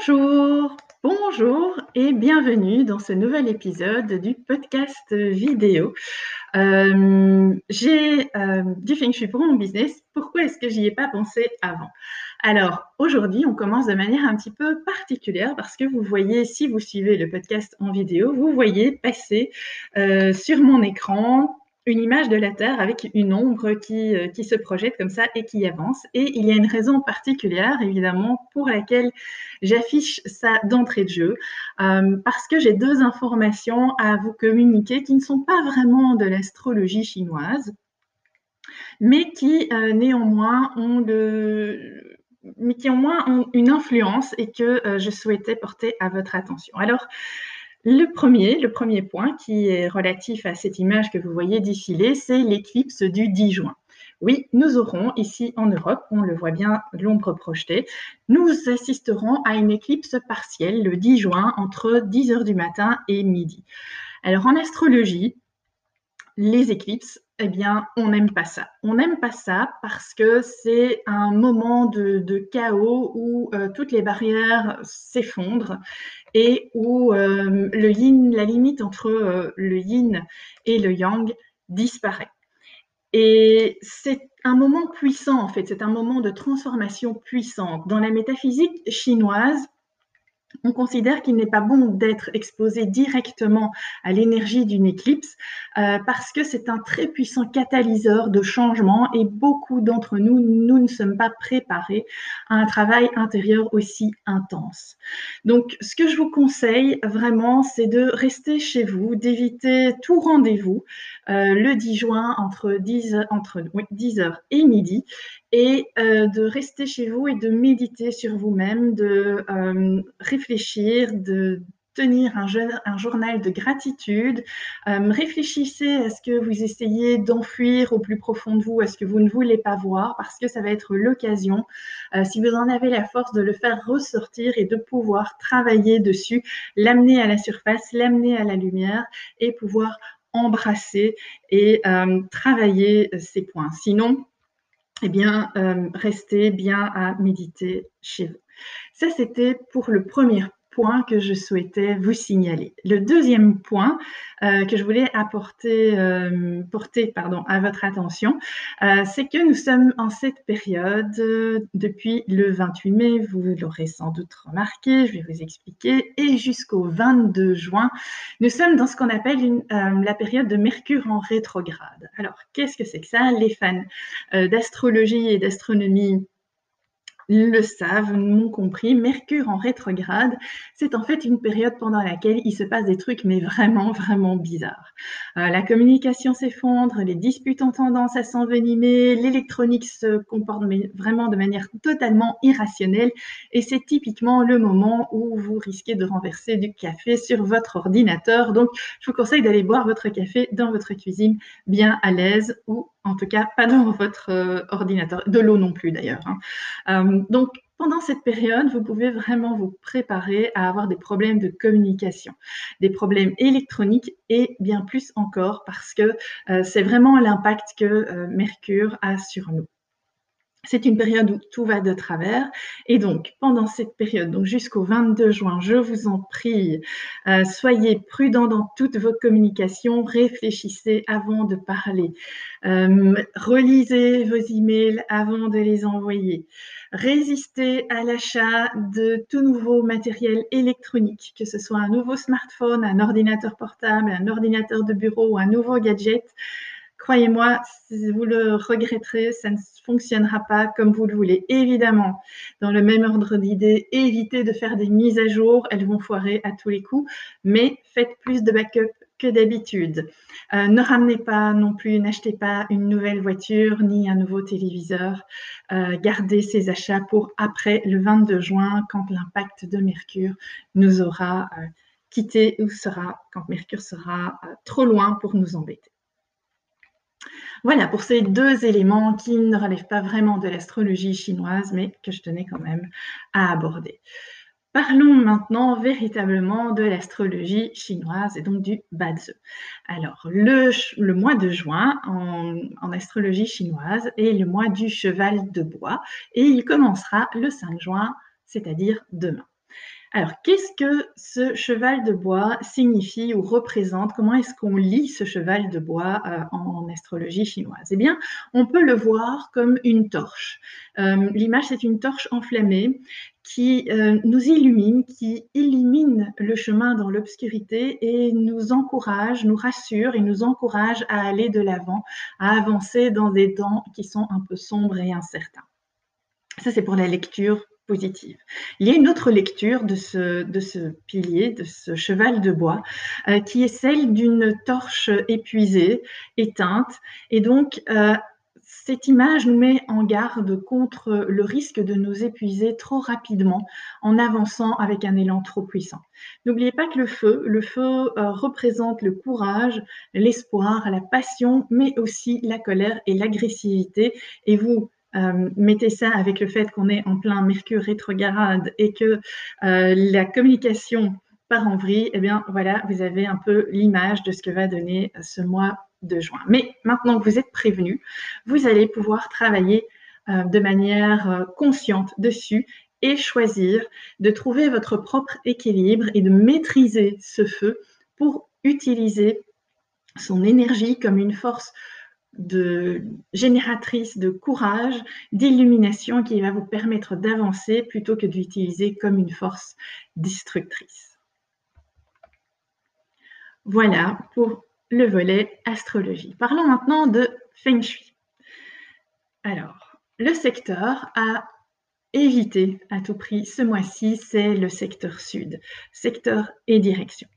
Bonjour, bonjour et bienvenue dans ce nouvel épisode du podcast vidéo. Euh, j'ai euh, du Feng Shui pour mon business. Pourquoi est-ce que j'y ai pas pensé avant? Alors aujourd'hui, on commence de manière un petit peu particulière parce que vous voyez, si vous suivez le podcast en vidéo, vous voyez passer euh, sur mon écran une image de la Terre avec une ombre qui, euh, qui, se projette comme ça et qui avance. Et il y a une raison particulière, évidemment, pour laquelle j'affiche ça d'entrée de jeu, euh, parce que j'ai deux informations à vous communiquer qui ne sont pas vraiment de l'astrologie chinoise, mais qui euh, néanmoins ont le mais qui au moins ont une influence et que je souhaitais porter à votre attention. Alors, le premier, point qui est relatif à cette image que vous voyez défiler, c'est l'éclipse du 10 juin. Oui, nous aurons ici en Europe, on le voit bien, l'ombre projetée, nous assisterons à une éclipse partielle le 10 juin entre 10h du matin et midi. Alors en astrologie, les éclipses, eh bien, on n'aime pas ça. On n'aime pas ça parce que c'est un moment de, chaos où euh, toutes les barrières s'effondrent et où euh, le yin, la limite entre euh, le yin et le yang disparaît. Et c'est un moment puissant, en fait, c'est un moment de transformation puissante. Dans la métaphysique chinoise, on considère qu'il n'est pas bon d'être exposé directement à l'énergie d'une éclipse euh, parce que c'est un très puissant catalyseur de changement et beaucoup d'entre nous, nous ne sommes pas préparés à un travail intérieur aussi intense. Donc, ce que je vous conseille vraiment, c'est de rester chez vous, d'éviter tout rendez-vous euh, le 10 juin entre 10, entre, 10h et midi et euh, de rester chez vous et de méditer sur vous-même, de euh, réfléchir, de tenir un, journal de gratitude. Euh, réfléchissez à ce que vous essayez d'enfuir au plus profond de vous, à ce que vous ne voulez pas voir, parce que ça va être l'occasion, si vous en avez la force, de le faire ressortir et de pouvoir travailler dessus, l'amener à la surface, l'amener à la lumière et pouvoir embrasser et travailler ces points. Sinon, eh bien, euh, restez bien à méditer chez vous. Ça, c'était pour le premier point que je souhaitais vous signaler. Le deuxième point euh, que je voulais apporter, euh, porter pardon, à votre attention, euh, c'est que nous sommes en cette période depuis le 28 mai, vous l'aurez sans doute remarqué, je vais vous expliquer, et jusqu'au 22 juin, nous sommes dans ce qu'on appelle la période de Mercure en rétrograde. Alors, qu'est-ce que c'est que ça? Les fans d'astrologie et d'astronomie le savent, m'ont compris, Mercure en rétrograde, c'est en fait une période pendant laquelle il se passe des trucs, mais vraiment, vraiment bizarres. Euh, la communication s'effondre, les disputes ont tendance à s'envenimer, l'électronique se comporte vraiment de manière totalement irrationnelle, et c'est typiquement le moment où vous risquez de renverser du café sur votre ordinateur. Donc, je vous conseille d'aller boire votre café dans votre cuisine, bien à l'aise, ou en tout cas pas dans votre euh, ordinateur, de l'eau non plus d'ailleurs. Hein. Euh, donc pendant cette période, vous pouvez vraiment vous préparer à avoir des problèmes de communication, des problèmes électroniques et bien plus encore parce que euh, c'est vraiment l'impact que Mercure a sur nous. C'est une période où tout va de travers. Et donc, pendant cette période, donc jusqu'au 22 juin, je vous en prie, euh, soyez prudents dans toutes vos communications, réfléchissez avant de parler, euh, relisez vos emails avant de les envoyer, résistez à l'achat de tout nouveau matériel électronique, que ce soit un nouveau smartphone, un ordinateur portable, un ordinateur de bureau ou un nouveau gadget. Croyez-moi, vous le regretterez, ça ne fonctionnera pas comme vous le voulez. Évidemment, dans le même ordre d'idées, évitez de faire des mises à jour, elles vont foirer à tous les coups, mais faites plus de backup que d'habitude. Euh, ne ramenez pas non plus, n'achetez pas une nouvelle voiture ni un nouveau téléviseur. Euh, gardez ces achats pour après le 22 juin, quand l'impact de Mercure nous aura euh, quitté ou sera, quand Mercure sera trop loin pour nous embêter. Voilà pour ces deux éléments qui ne relèvent pas vraiment de l'astrologie chinoise, mais que je tenais quand même à aborder. Parlons maintenant véritablement de l'astrologie chinoise et donc du Bazi. Alors, le, mois de juin en, en, astrologie chinoise est le mois du cheval de bois et il commencera le 5 juin, c'est-à-dire demain. Alors, qu'est-ce que ce cheval de bois signifie ou représente? Comment est-ce qu'on lit ce cheval de bois euh, en astrologie chinoise? Eh bien, on peut le voir comme une torche. Euh, l'image, c'est une torche enflammée qui euh, nous illumine, qui illumine le chemin dans l'obscurité et nous encourage, nous rassure et nous encourage à aller de l'avant, à avancer dans des temps qui sont un peu sombres et incertains. Ça, c'est pour la lecture Il y a une autre lecture de ce, de ce pilier, de ce cheval de bois, euh, qui est celle d'une torche épuisée, éteinte. Et donc, euh, cette image nous met en garde contre le risque de nous épuiser trop rapidement en avançant avec un élan trop puissant. N'oubliez pas que le feu, le feu euh, représente le courage, l'espoir, la passion, mais aussi la colère et l'agressivité. Et vous, euh, mettez ça avec le fait qu'on est en plein Mercure rétrograde et que euh, la communication part en vrille, eh bien voilà, vous avez un peu l'image de ce que va donner ce mois de juin. Mais maintenant que vous êtes prévenu, vous allez pouvoir travailler euh, de manière consciente dessus et choisir de trouver votre propre équilibre et de maîtriser ce feu pour utiliser son énergie comme une force de génératrice de courage, d'illumination qui va vous permettre d'avancer plutôt que d'utiliser comme une force destructrice. Voilà pour le volet astrologie. Parlons maintenant de Feng Shui. Alors, le secteur à éviter à tout prix ce mois-ci, c'est le secteur sud, secteur et direction.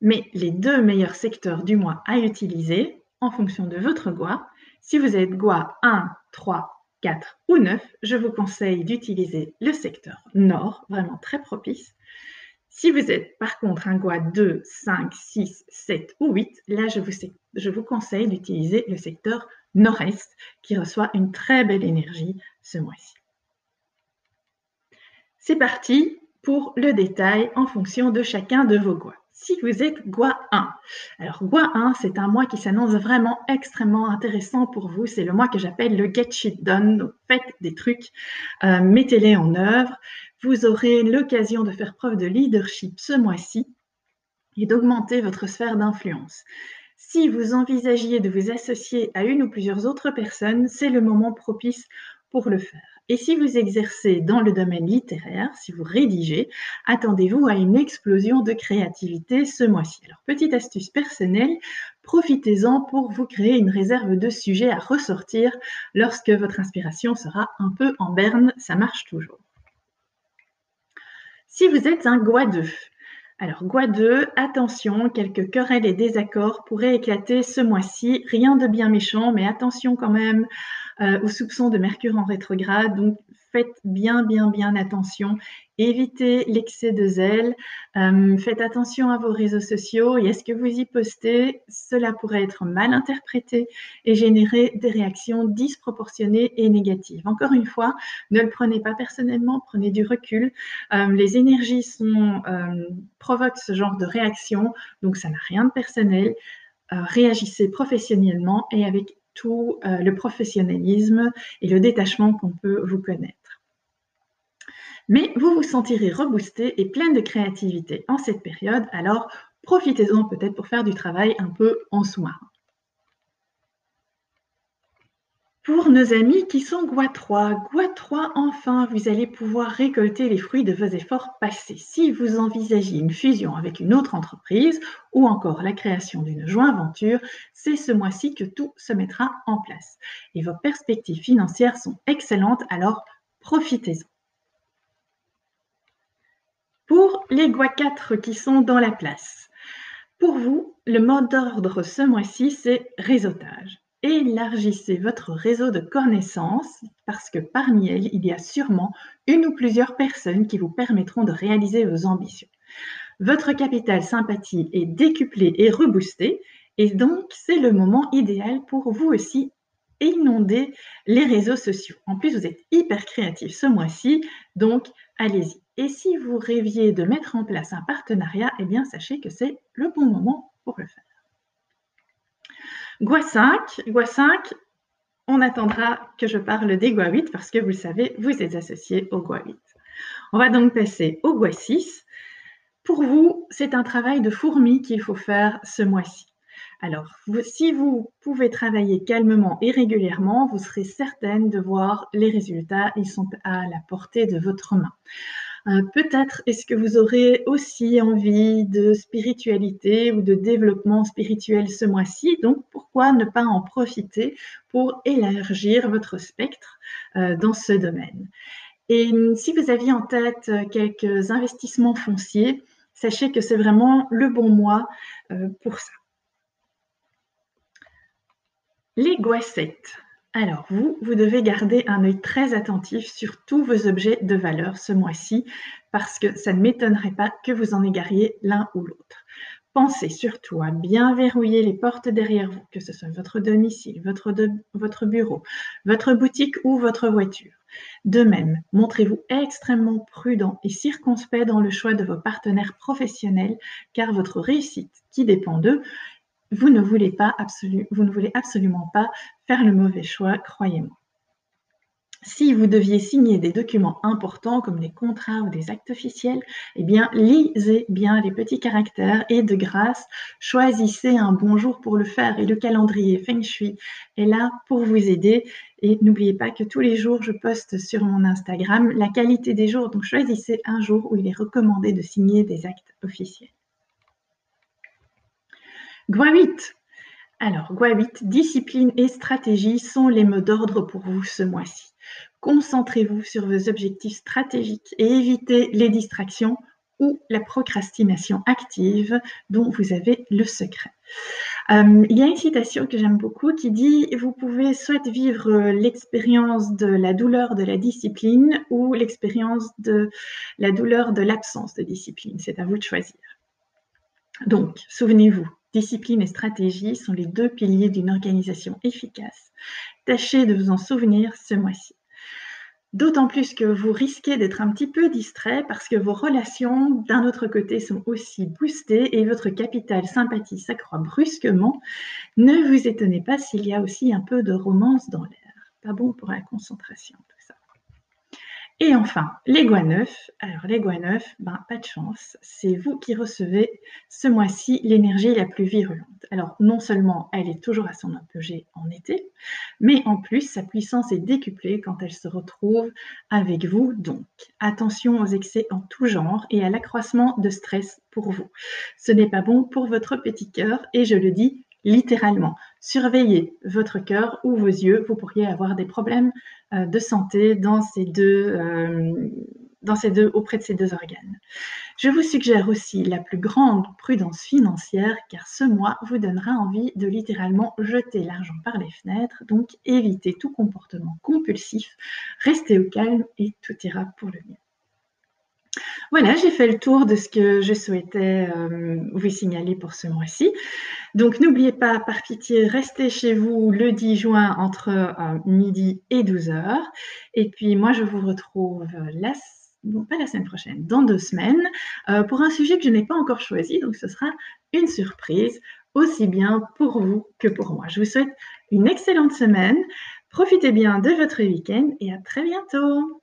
Mais les deux meilleurs secteurs du mois à utiliser, en fonction de votre Gua. Si vous êtes Gua 1, 3, 4 ou 9, je vous conseille d'utiliser le secteur nord, vraiment très propice. Si vous êtes par contre un Gua 2, 5, 6, 7 ou 8, là je vous, je vous conseille d'utiliser le secteur nord-est qui reçoit une très belle énergie ce mois-ci. C'est parti pour le détail en fonction de chacun de vos Gua si vous êtes Gua 1. Alors Gua 1, c'est un mois qui s'annonce vraiment extrêmement intéressant pour vous. C'est le mois que j'appelle le Get Shit Done. Donc faites des trucs, euh, mettez-les en œuvre. Vous aurez l'occasion de faire preuve de leadership ce mois-ci et d'augmenter votre sphère d'influence. Si vous envisagiez de vous associer à une ou plusieurs autres personnes, c'est le moment propice pour le faire. Et si vous exercez dans le domaine littéraire, si vous rédigez, attendez-vous à une explosion de créativité ce mois-ci. Alors, petite astuce personnelle, profitez-en pour vous créer une réserve de sujets à ressortir lorsque votre inspiration sera un peu en berne, ça marche toujours. Si vous êtes un 2, alors, Gua 2, attention, quelques querelles et désaccords pourraient éclater ce mois-ci. Rien de bien méchant, mais attention quand même euh, aux soupçons de Mercure en rétrograde. Donc, faites bien, bien, bien attention. Évitez l'excès de zèle. Euh, faites attention à vos réseaux sociaux et à ce que vous y postez. Cela pourrait être mal interprété et générer des réactions disproportionnées et négatives. Encore une fois, ne le prenez pas personnellement, prenez du recul. Euh, les énergies sont, provoquent ce genre de réaction, donc ça n'a rien de personnel. réagissez professionnellement et avec euh, le professionnalisme et le détachement qu'on peut vous connaître. Mais vous vous sentirez reboosté et plein de créativité en cette période, alors profitez-en peut-être pour faire du travail un peu en sous-marin. Pour nos amis qui sont Gua 3, Gua 3, enfin, vous allez pouvoir récolter les fruits de vos efforts passés. Si vous envisagez une fusion avec une autre entreprise ou encore la création d'une joint aventure, c'est ce mois-ci que tout se mettra en place. Et vos perspectives financières sont excellentes, alors profitez-en. Pour les Gua 4 qui sont dans la place, pour vous, le mode d'ordre ce mois-ci, c'est réseautage élargissez votre réseau de connaissances parce que parmi elles, il y a sûrement une ou plusieurs personnes qui vous permettront de réaliser vos ambitions. Votre capital sympathie est décuplé et reboosté et donc c'est le moment idéal pour vous aussi inonder les réseaux sociaux. En plus, vous êtes hyper créatif ce mois-ci, donc allez-y. Et si vous rêviez de mettre en place un partenariat, eh bien sachez que c'est le bon moment pour le faire. Gua 5, Gua 5, on attendra que je parle des Gua 8 parce que vous le savez, vous êtes associé au Gua 8. On va donc passer au goût 6. Pour vous, c'est un travail de fourmi qu'il faut faire ce mois-ci. Alors, si vous pouvez travailler calmement et régulièrement, vous serez certaine de voir les résultats. Ils sont à la portée de votre main. Euh, peut-être est-ce que vous aurez aussi envie de spiritualité ou de développement spirituel ce mois-ci? Donc, pourquoi ne pas en profiter pour élargir votre spectre euh, dans ce domaine? Et si vous aviez en tête quelques investissements fonciers, sachez que c'est vraiment le bon mois euh, pour ça. Les goissettes. Alors, vous, vous devez garder un œil très attentif sur tous vos objets de valeur ce mois-ci, parce que ça ne m'étonnerait pas que vous en égariez l'un ou l'autre. Pensez surtout à bien verrouiller les portes derrière vous, que ce soit votre domicile, votre, bureau, votre boutique ou votre voiture. De même, montrez-vous extrêmement prudent et circonspect dans le choix de vos partenaires professionnels, car votre réussite, qui dépend d'eux, vous ne voulez absolument pas faire le mauvais choix, croyez-moi. Si vous deviez signer des documents importants comme des contrats ou des actes officiels, eh bien, lisez bien les petits caractères et de grâce, choisissez un bon jour pour le faire. Et le calendrier Feng Shui est là pour vous aider. Et n'oubliez pas que tous les jours, je poste sur mon Instagram la qualité des jours. Donc, choisissez un jour où il est recommandé de signer des actes officiels. Gua 8. Alors, Gua 8, discipline et stratégie sont les mots d'ordre pour vous ce mois-ci. Concentrez-vous sur vos objectifs stratégiques et évitez les distractions ou la procrastination active dont vous avez le secret. Euh, il y a une citation que j'aime beaucoup qui dit Vous pouvez soit vivre l'expérience de la douleur de la discipline ou l'expérience de la douleur de l'absence de discipline. C'est à vous de choisir. Donc, souvenez-vous, Discipline et stratégie sont les deux piliers d'une organisation efficace. Tâchez de vous en souvenir ce mois-ci. D'autant plus que vous risquez d'être un petit peu distrait parce que vos relations, d'un autre côté, sont aussi boostées et votre capital sympathie s'accroît brusquement. Ne vous étonnez pas s'il y a aussi un peu de romance dans l'air. Pas bon pour la concentration. Et enfin, les goûts neufs. Alors, les goûts neufs, ben, pas de chance. C'est vous qui recevez ce mois-ci l'énergie la plus virulente. Alors, non seulement elle est toujours à son apogée en été, mais en plus, sa puissance est décuplée quand elle se retrouve avec vous. Donc, attention aux excès en tout genre et à l'accroissement de stress pour vous. Ce n'est pas bon pour votre petit cœur et je le dis littéralement. Surveillez votre cœur ou vos yeux, vous pourriez avoir des problèmes euh, de santé dans ces deux, euh, dans ces deux, auprès de ces deux organes. Je vous suggère aussi la plus grande prudence financière car ce mois vous donnera envie de littéralement jeter l'argent par les fenêtres, donc évitez tout comportement compulsif, restez au calme et tout ira pour le mieux. Voilà, j'ai fait le tour de ce que je souhaitais euh, vous signaler pour ce mois-ci. Donc n'oubliez pas, par pitié, restez chez vous le 10 juin entre euh, midi et 12h. Et puis moi, je vous retrouve la pas la semaine prochaine, dans deux semaines, euh, pour un sujet que je n'ai pas encore choisi. Donc ce sera une surprise, aussi bien pour vous que pour moi. Je vous souhaite une excellente semaine. Profitez bien de votre week-end et à très bientôt.